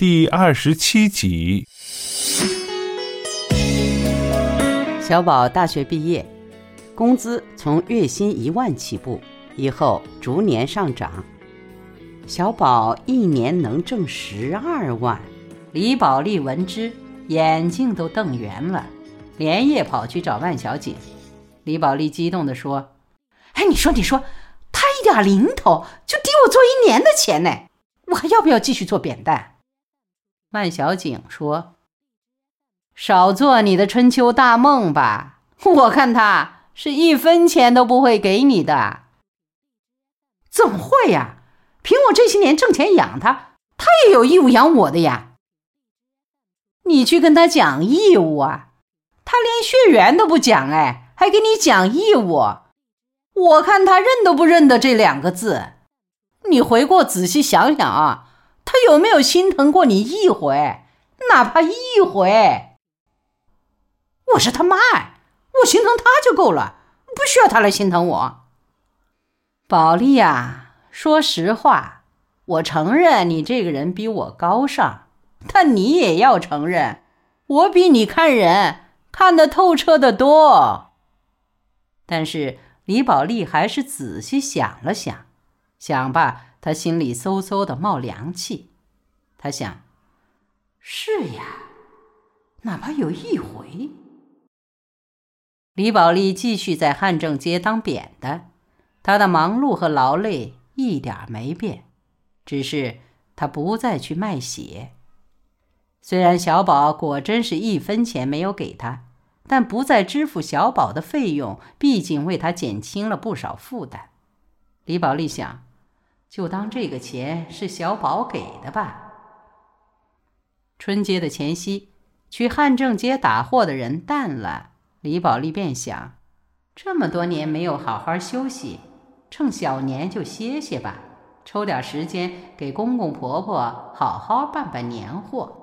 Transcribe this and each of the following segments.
第二十七集。小宝大学毕业，工资从月薪一万起步，以后逐年上涨。小宝一年能挣十二万。李宝莉闻之，眼睛都瞪圆了，连夜跑去找万小姐。李宝莉激动地说：“哎，你说，你说，他一点零头就抵我做一年的钱呢，我还要不要继续做扁担？”万小景说：“少做你的春秋大梦吧，我看他是一分钱都不会给你的。”“怎么会呀？凭我这些年挣钱养他，他也有义务养我的呀。”“你去跟他讲义务啊，他连血缘都不讲，哎，还给你讲义务？我看他认都不认得这两个字。你回过仔细想想啊。”他有没有心疼过你一回？哪怕一回？我是他妈我心疼他就够了，不需要他来心疼我。宝莉呀，说实话，我承认你这个人比我高尚，但你也要承认，我比你看人看得透彻的多。但是李宝莉还是仔细想了想，想吧。他心里嗖嗖的冒凉气，他想：“是呀，哪怕有一回。”李宝莉继续在汉正街当扁担，她的忙碌和劳累一点没变，只是她不再去卖血。虽然小宝果真是一分钱没有给他，但不再支付小宝的费用，毕竟为他减轻了不少负担。李宝莉想。就当这个钱是小宝给的吧。春节的前夕，去汉正街打货的人淡了，李宝莉便想：这么多年没有好好休息，趁小年就歇歇吧，抽点时间给公公婆婆好好办办年货。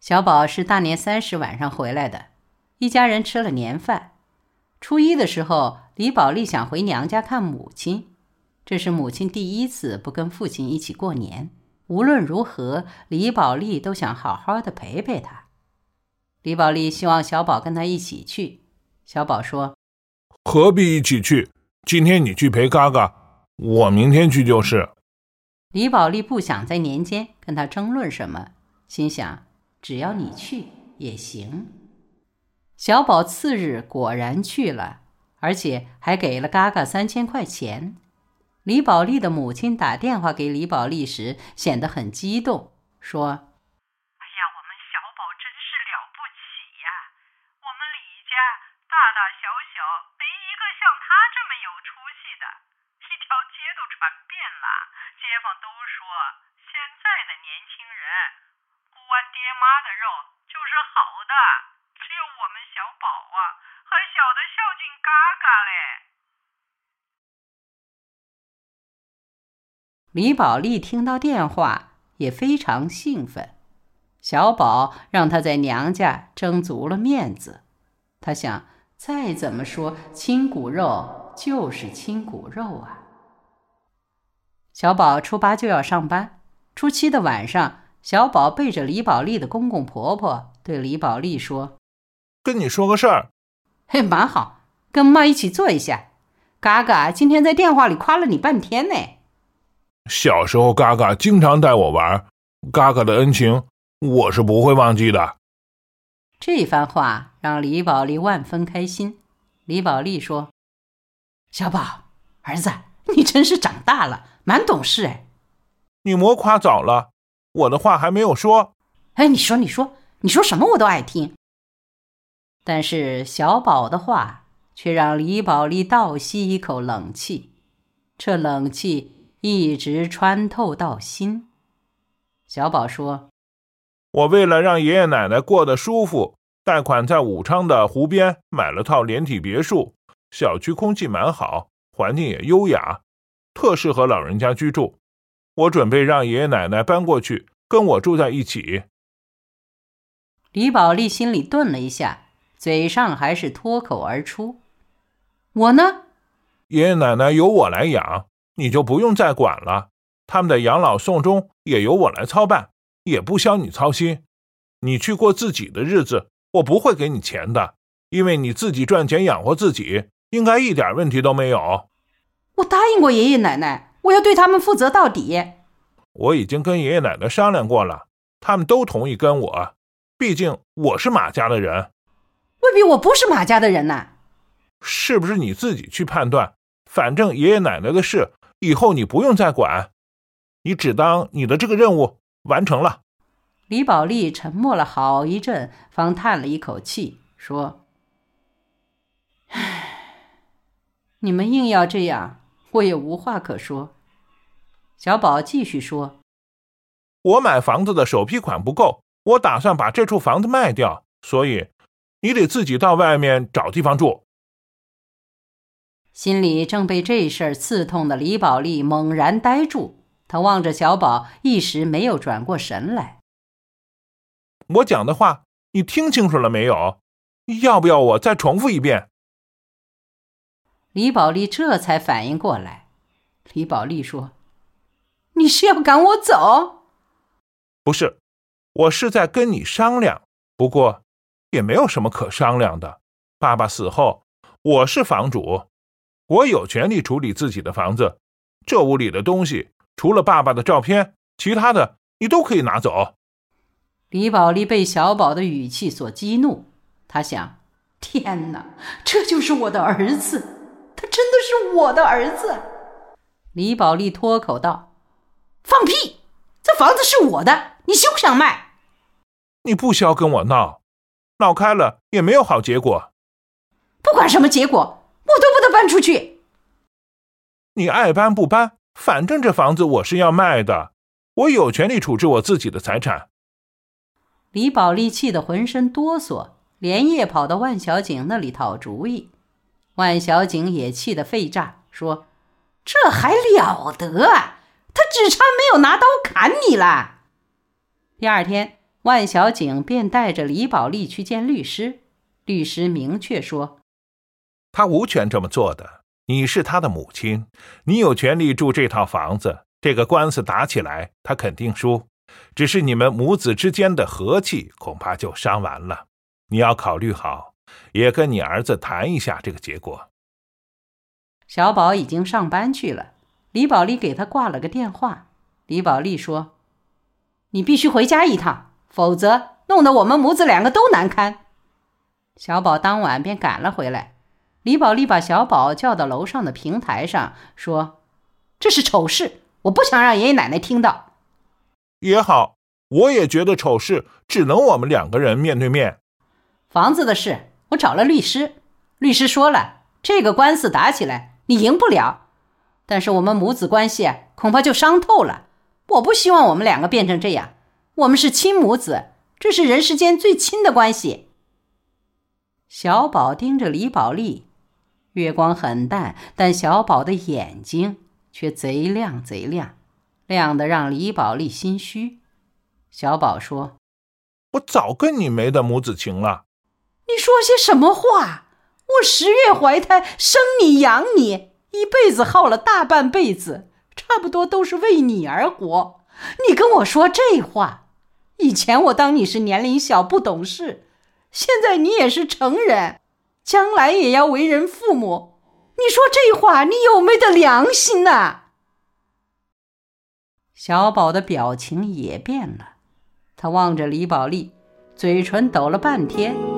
小宝是大年三十晚上回来的，一家人吃了年饭。初一的时候，李宝莉想回娘家看母亲，这是母亲第一次不跟父亲一起过年。无论如何，李宝莉都想好好的陪陪他。李宝莉希望小宝跟他一起去。小宝说：“何必一起去？今天你去陪嘎嘎，我明天去就是。”李宝莉不想在年间跟他争论什么，心想：只要你去也行。小宝次日果然去了，而且还给了嘎嘎三千块钱。李宝莉的母亲打电话给李宝莉时，显得很激动，说：“哎呀，我们小宝真是了不起呀！我们李家大大小小没一个像他这么有出息的，一条街都传遍了，街坊都说现在的年轻人不剜爹妈的肉就是好的。”只有我们小宝啊，还晓得孝敬嘎嘎嘞。李宝莉听到电话也非常兴奋，小宝让她在娘家争足了面子。她想，再怎么说亲骨肉就是亲骨肉啊。小宝初八就要上班，初七的晚上，小宝背着李宝莉的公公婆婆对李宝莉说。跟你说个事儿，嘿，蛮好，跟妈一起坐一下。嘎嘎今天在电话里夸了你半天呢。小时候，嘎嘎经常带我玩，嘎嘎的恩情我是不会忘记的。这番话让李宝莉万分开心。李宝莉说：“小宝，儿子，你真是长大了，蛮懂事哎。”你莫夸早了，我的话还没有说。哎，你说，你说，你说什么我都爱听。但是小宝的话却让李宝莉倒吸一口冷气，这冷气一直穿透到心。小宝说：“我为了让爷爷奶奶过得舒服，贷款在武昌的湖边买了套连体别墅，小区空气蛮好，环境也优雅，特适合老人家居住。我准备让爷爷奶奶搬过去跟我住在一起。”李宝莉心里顿了一下。嘴上还是脱口而出：“我呢？爷爷奶奶由我来养，你就不用再管了。他们的养老送终也由我来操办，也不消你操心。你去过自己的日子，我不会给你钱的，因为你自己赚钱养活自己，应该一点问题都没有。我答应过爷爷奶奶，我要对他们负责到底。我已经跟爷爷奶奶商量过了，他们都同意跟我。毕竟我是马家的人，未必我不是马家的人呢。是不是你自己去判断？反正爷爷奶奶的事，以后你不用再管，你只当你的这个任务完成了。李宝莉沉默了好一阵，方叹了一口气，说：“唉，你们硬要这样，我也无话可说。”小宝继续说：“我买房子的首批款不够，我打算把这处房子卖掉，所以你得自己到外面找地方住。”心里正被这事儿刺痛的李宝莉猛然呆住，她望着小宝，一时没有转过神来。我讲的话你听清楚了没有？要不要我再重复一遍？李宝莉这才反应过来。李宝莉说：“你是要赶我走？”“不是，我是在跟你商量。不过，也没有什么可商量的。爸爸死后，我是房主。”我有权利处理自己的房子，这屋里的东西除了爸爸的照片，其他的你都可以拿走。李宝莉被小宝的语气所激怒，他想：天哪，这就是我的儿子，他真的是我的儿子。李宝莉脱口道：“放屁！这房子是我的，你休想卖！你不需要跟我闹，闹开了也没有好结果。不管什么结果。”搬出去。你爱搬不搬，反正这房子我是要卖的，我有权利处置我自己的财产。李宝莉气得浑身哆嗦，连夜跑到万小景那里讨主意。万小景也气得肺炸，说：“这还了得啊！他只差没有拿刀砍你了。”第二天，万小景便带着李宝莉去见律师。律师明确说。他无权这么做的。你是他的母亲，你有权利住这套房子。这个官司打起来，他肯定输。只是你们母子之间的和气，恐怕就伤完了。你要考虑好，也跟你儿子谈一下这个结果。小宝已经上班去了，李宝莉给他挂了个电话。李宝莉说：“你必须回家一趟，否则弄得我们母子两个都难堪。”小宝当晚便赶了回来。李宝莉把小宝叫到楼上的平台上，说：“这是丑事，我不想让爷爷奶奶听到。”也好，我也觉得丑事只能我们两个人面对面。房子的事，我找了律师，律师说了，这个官司打起来你赢不了，但是我们母子关系恐怕就伤透了。我不希望我们两个变成这样，我们是亲母子，这是人世间最亲的关系。小宝盯着李宝莉。月光很淡，但小宝的眼睛却贼亮贼亮，亮的让李宝莉心虚。小宝说：“我早跟你没的母子情了。”你说些什么话？我十月怀胎，生你养你，一辈子耗了大半辈子，差不多都是为你而活。你跟我说这话？以前我当你是年龄小不懂事，现在你也是成人。将来也要为人父母，你说这话，你有没得良心呐？小宝的表情也变了，他望着李宝莉，嘴唇抖了半天。